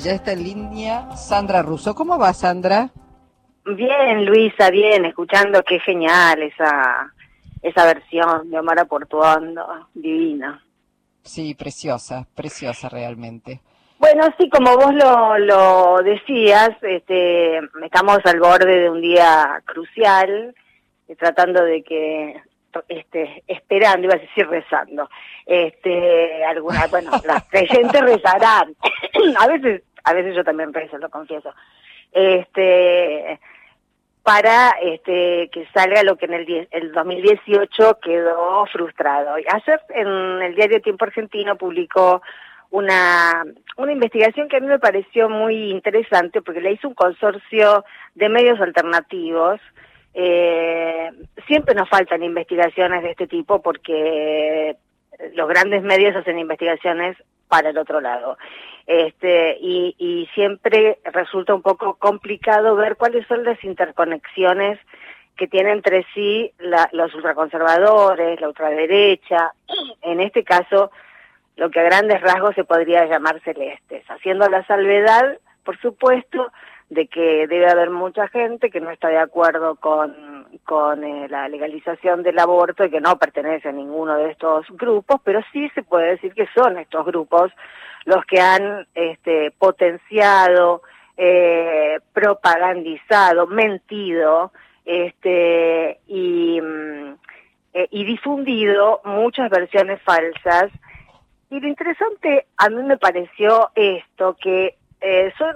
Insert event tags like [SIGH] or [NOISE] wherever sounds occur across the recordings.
Ya está en línea Sandra Russo. ¿Cómo va, Sandra? Bien, Luisa, bien, escuchando qué genial esa esa versión de Omar Portuondo, divina. Sí, preciosa, preciosa realmente. Bueno, sí, como vos lo, lo decías, este, estamos al borde de un día crucial, eh, tratando de que, este, esperando, iba a decir rezando, este, alguna, bueno, [LAUGHS] las creyentes rezarán, [CLEARS THROAT] a veces a veces yo también rezo, lo confieso, este, para este, que salga lo que en el, el 2018 quedó frustrado. Ayer en el diario Tiempo Argentino publicó una, una investigación que a mí me pareció muy interesante porque le hizo un consorcio de medios alternativos. Eh, siempre nos faltan investigaciones de este tipo porque los grandes medios hacen investigaciones para el otro lado. Este, y, y siempre resulta un poco complicado ver cuáles son las interconexiones que tienen entre sí la, los ultraconservadores, la ultraderecha, en este caso lo que a grandes rasgos se podría llamar celestes, haciendo la salvedad, por supuesto, de que debe haber mucha gente que no está de acuerdo con, con eh, la legalización del aborto y que no pertenece a ninguno de estos grupos, pero sí se puede decir que son estos grupos los que han este, potenciado, eh, propagandizado, mentido este, y, mm, eh, y difundido muchas versiones falsas. Y lo interesante a mí me pareció esto, que eh, son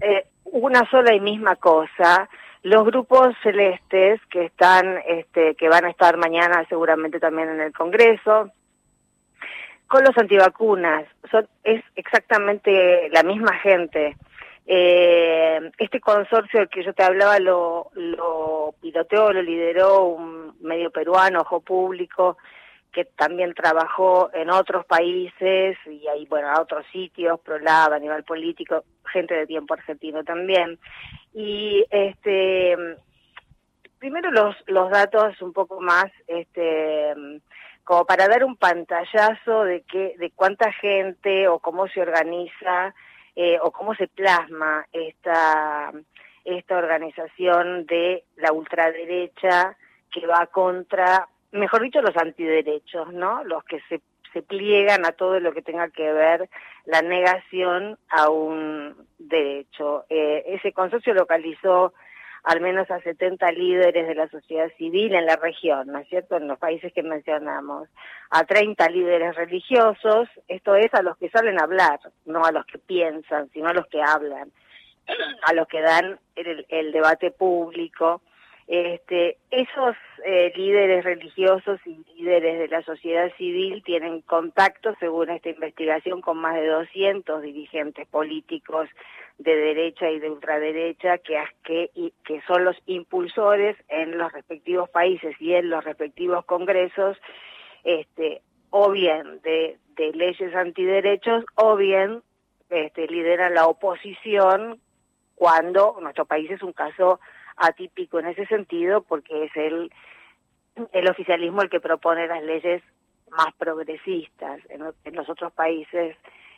eh, una sola y misma cosa. Los grupos celestes que están, este, que van a estar mañana seguramente también en el Congreso, con los antivacunas, son, es exactamente la misma gente. Eh, este consorcio del que yo te hablaba lo, lo piloteó, lo lideró un medio peruano, Ojo Público, que también trabajó en otros países y ahí, bueno, a otros sitios, ProLab a nivel político, gente de tiempo argentino también. Y este primero los, los datos un poco más, este como para dar un pantallazo de que, de cuánta gente o cómo se organiza eh, o cómo se plasma esta, esta organización de la ultraderecha que va contra mejor dicho, los antiderechos, ¿no? Los que se, se pliegan a todo lo que tenga que ver la negación a un derecho. Eh, ese consorcio localizó al menos a 70 líderes de la sociedad civil en la región, ¿no es cierto?, en los países que mencionamos, a 30 líderes religiosos, esto es a los que salen a hablar, no a los que piensan, sino a los que hablan, [CLEARS THROAT] a los que dan el, el debate público, este, esos eh, líderes religiosos y líderes de la sociedad civil tienen contacto, según esta investigación, con más de 200 dirigentes políticos de derecha y de ultraderecha que, que, que son los impulsores en los respectivos países y en los respectivos congresos, este, o bien de, de leyes antiderechos o bien este, lideran la oposición cuando nuestro país es un caso atípico en ese sentido porque es el, el oficialismo el que propone las leyes más progresistas. En, los otros países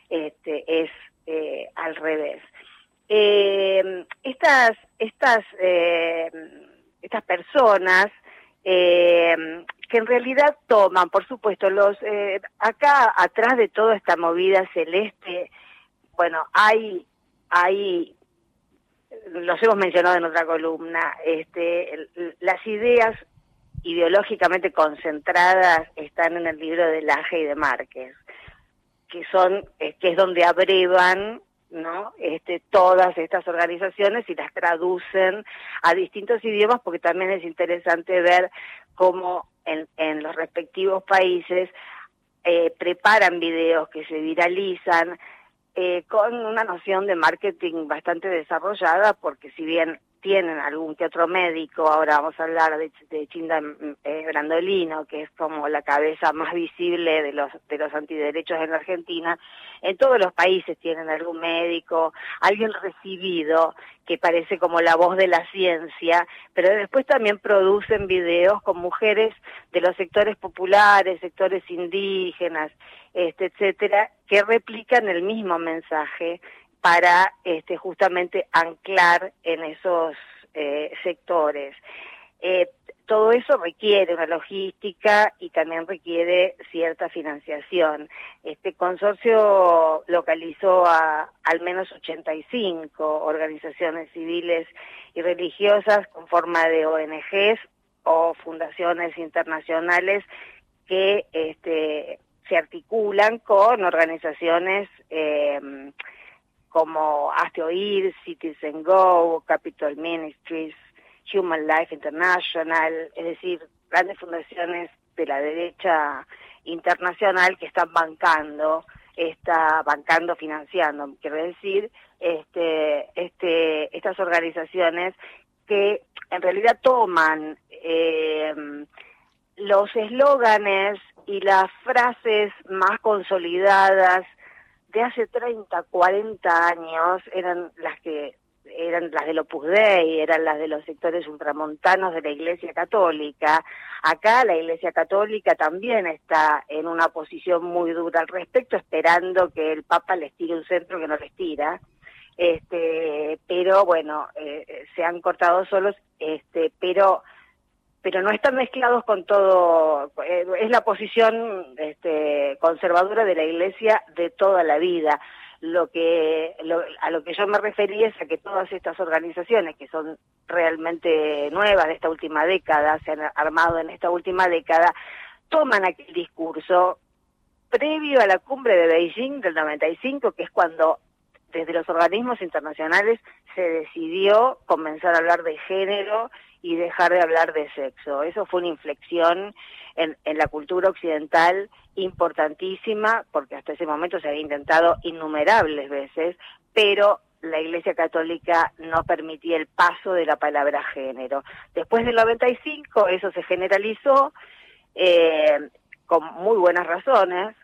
este, es eh, al revés. Eh, estas estas eh, estas personas eh, que en realidad toman, por supuesto, los eh, acá atrás de toda esta movida celeste, bueno, hay hay los hemos mencionado en otra columna, este, las ideas ideológicamente concentradas están en el libro de Laje y de Márquez, que son, eh, que es donde abrevan ¿no? Este, todas estas organizaciones y las traducen a distintos idiomas porque también es interesante ver cómo en, en los respectivos países eh, preparan videos que se viralizan, eh, con una noción de marketing bastante desarrollada, porque si bien tienen algún que otro médico, ahora vamos a hablar de, Chinda eh, Brandolino, que es como la cabeza más visible de los, de los antiderechos en Argentina, en todos los países tienen algún médico, alguien recibido, que parece como la voz de la ciencia, pero después también producen videos con mujeres de los sectores populares, sectores indígenas, este, etcétera, que replican el mismo mensaje para este, justamente anclar en esos eh, sectores. Eh, todo eso requiere una logística y también requiere cierta financiación. Este consorcio localizó a al menos 85 organizaciones civiles y religiosas con forma de ONGs o fundaciones internacionales que este, se articulan con organizaciones eh, como Hazte Oír, Citizen Go, Capital Ministries, Human Life International, es decir, grandes fundaciones de la derecha internacional que están bancando, está bancando, financiando, quiero decir, este, este, estas organizaciones que en realidad toman eh, los eslóganes y las frases más consolidadas de hace 30, 40 años eran las que eran las del Opus Dei, eran las de los sectores ultramontanos de la Iglesia Católica. Acá la Iglesia Católica también está en una posición muy dura al respecto, esperando que el Papa les tire un centro que no les tira. Este, pero bueno, eh, se han cortado solos, este, pero pero no están mezclados con todo, eh, es la posición este, conservadora de la Iglesia de toda la vida. Lo que a lo que yo me refería es a que todas estas organizaciones que son realmente nuevas de esta última década, se han armado en esta última década, toman aquel discurso previo a la cumbre de Beijing del 95, que es cuando desde los organismos internacionales se decidió comenzar a hablar de género y dejar de hablar de sexo. Eso fue una inflexión en, la cultura occidental importantísima, porque hasta ese momento se había intentado innumerables veces, pero la Iglesia Católica no permitía el paso de la palabra género. Después del 95 eso se generalizó eh, con muy buenas razones,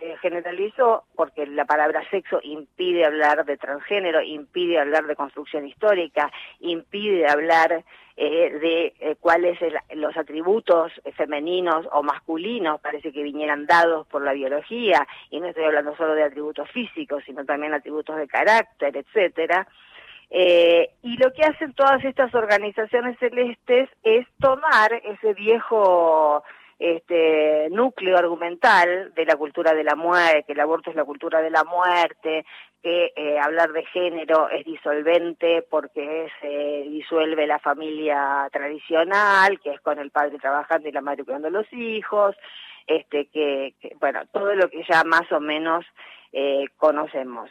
se generalizó porque la palabra sexo impide hablar de transgénero, impide hablar de construcción histórica, impide hablar eh, de eh, cuáles los atributos femeninos o masculinos parece que vinieran dados por la biología, y no estoy hablando solo de atributos físicos, sino también atributos de carácter, etcétera. Eh, y lo que hacen todas estas organizaciones celestes es tomar ese viejo este núcleo argumental de la cultura de la muerte, que el aborto es la cultura de la muerte, que eh, hablar de género es disolvente porque se disuelve la familia tradicional, que es con el padre trabajando y la madre cuidando los hijos, este que, bueno, todo lo que ya más o menos eh, conocemos.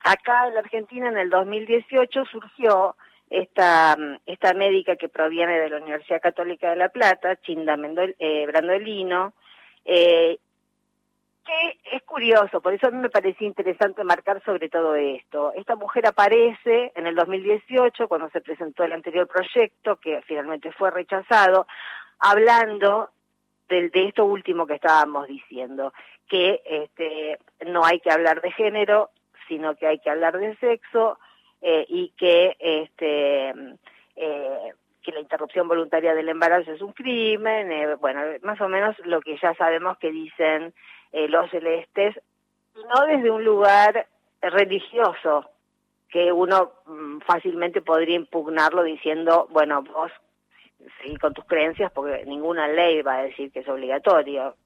Acá en la Argentina en el 2018 surgió esta, médica que proviene de la Universidad Católica de La Plata, Chinda Mendol, eh, Brandolino, eh, que es curioso, por eso a mí me parecía interesante marcar sobre todo esto. Esta mujer aparece en el 2018, cuando se presentó el anterior proyecto, que finalmente fue rechazado, hablando de, de esto último que estábamos diciendo, que este, no hay que hablar de género, sino que hay que hablar de sexo, eh, y que este eh, que la interrupción voluntaria del embarazo es un crimen, eh, bueno, más o menos lo que ya sabemos que dicen los celestes, no desde un lugar religioso, que uno mm, fácilmente podría impugnarlo diciendo, bueno, vos seguir con tus creencias porque ninguna ley va a decir que es obligatorio.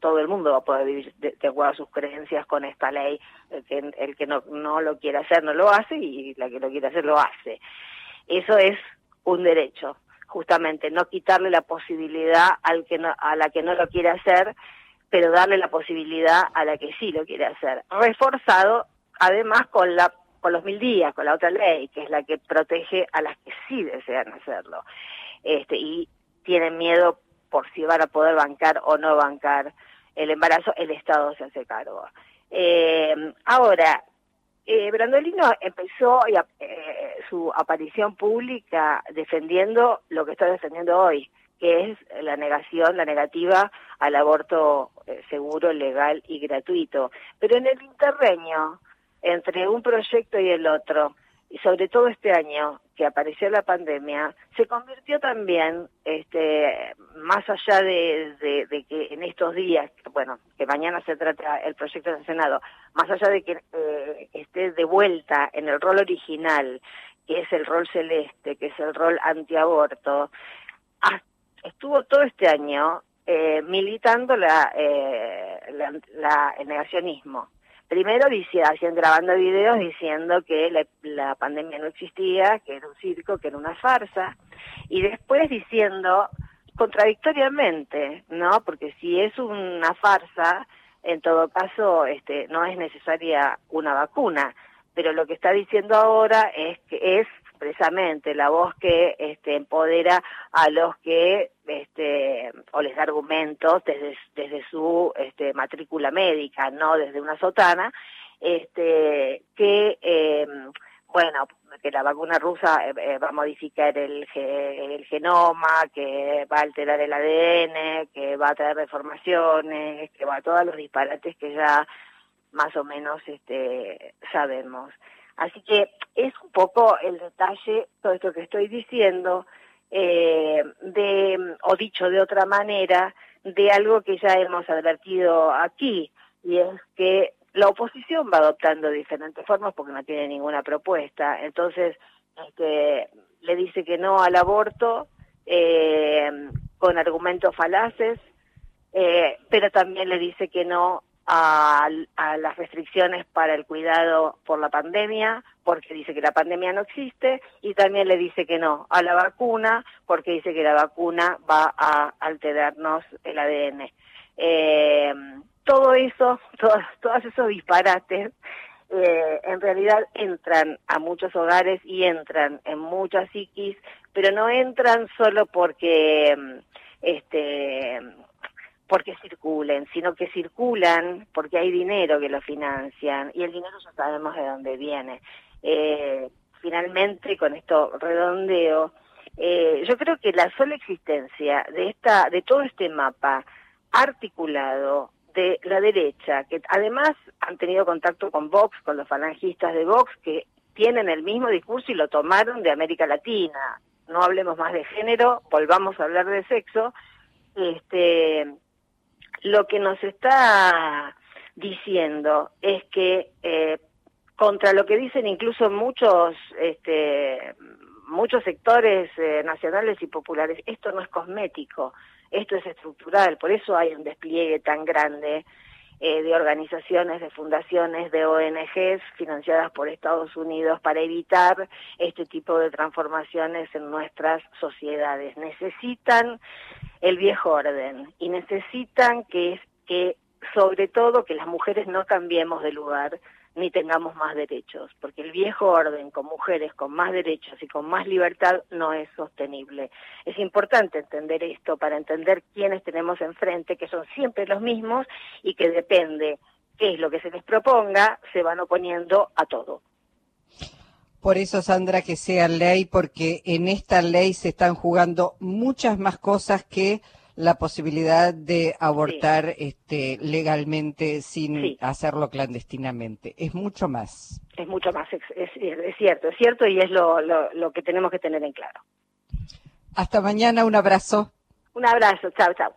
Todo el mundo va a poder vivir de, acuerdo a sus creencias con esta ley. El que, el que no, no lo quiere hacer no lo hace y la que lo quiere hacer lo hace. Eso es un derecho, justamente, no quitarle la posibilidad al que no, a la que no lo quiere hacer, pero darle la posibilidad a la que sí lo quiere hacer. Reforzado además con la con los mil días, con la otra ley, que es la que protege a las que sí desean hacerlo este, y tienen miedo por si van a poder bancar o no bancar el embarazo, el Estado se hace cargo. Eh, ahora, eh, Brandolino empezó eh, su aparición pública defendiendo lo que está defendiendo hoy, que es la negación, la negativa al aborto eh, seguro, legal y gratuito. Pero en el interreño, entre un proyecto y el otro, y sobre todo este año que apareció la pandemia, se convirtió también, este, más allá de, de, que en estos días, bueno, que mañana se trata el proyecto del Senado, más allá de que eh, esté de vuelta en el rol original, que es el rol celeste, que es el rol antiaborto, estuvo todo este año eh, militando la, eh, la, el negacionismo. Primero haciendo, grabando videos diciendo que la, pandemia no existía, que era un circo, que era una farsa, y después diciendo contradictoriamente, ¿no? Porque si es una farsa, en todo caso, este, no es necesaria una vacuna. Pero lo que está diciendo ahora es que es precisamente la voz que este, empodera a los que este, o les da argumentos desde, desde su este, matrícula médica, no desde una sotana, este, que eh, bueno, que la vacuna rusa eh, eh, va a modificar el, el genoma, que va a alterar el ADN, que va a traer deformaciones, que va a todos los disparates que ya más o menos este, sabemos. Así que es un poco el detalle, todo esto que estoy diciendo, eh, de, o dicho de otra manera, de algo que ya hemos advertido aquí, y es que la oposición va adoptando diferentes formas porque no tiene ninguna propuesta. Entonces, este, le dice que no al aborto eh, con argumentos falaces, eh, pero también le dice que no a, las restricciones para el cuidado por la pandemia, porque dice que la pandemia no existe, y también le dice que no a la vacuna, porque dice que la vacuna va a alterarnos el ADN. Eh, todo eso, [LAUGHS] todos, todos esos disparates, eh, en realidad entran a muchos hogares y entran en muchas psiquis, pero no entran solo porque este porque circulen, sino que circulan porque hay dinero que lo financian y el dinero ya sabemos de dónde viene. Eh, finalmente, con esto redondeo, eh, yo creo que la sola existencia de esta, de todo este mapa articulado de la derecha, que además han tenido contacto con Vox, con los falangistas de Vox, que tienen el mismo discurso y lo tomaron de América Latina. No hablemos más de género, volvamos a hablar de sexo. Este, lo que nos está diciendo es que eh, contra lo que dicen incluso muchos este, muchos sectores eh, nacionales y populares, esto no es cosmético, esto es estructural, por eso hay un despliegue tan grande eh, de organizaciones, de fundaciones, de ONGs financiadas por Estados Unidos para evitar este tipo de transformaciones en nuestras sociedades. Necesitan el viejo orden y necesitan que, que sobre todo que las mujeres no cambiemos de lugar ni tengamos más derechos, porque el viejo orden con mujeres con más derechos y con más libertad no es sostenible. Es importante entender esto para entender quiénes tenemos enfrente, que son siempre los mismos y que depende qué es lo que se les proponga, se van oponiendo a todo. Por eso, Sandra, que sea ley, porque en esta ley se están jugando muchas más cosas que la posibilidad de abortar este, legalmente sin hacerlo clandestinamente. Es mucho más. Es mucho más, es, es, cierto, es cierto y es lo, lo, lo que tenemos que tener en claro. Hasta mañana, un abrazo. Un abrazo, chao, chao.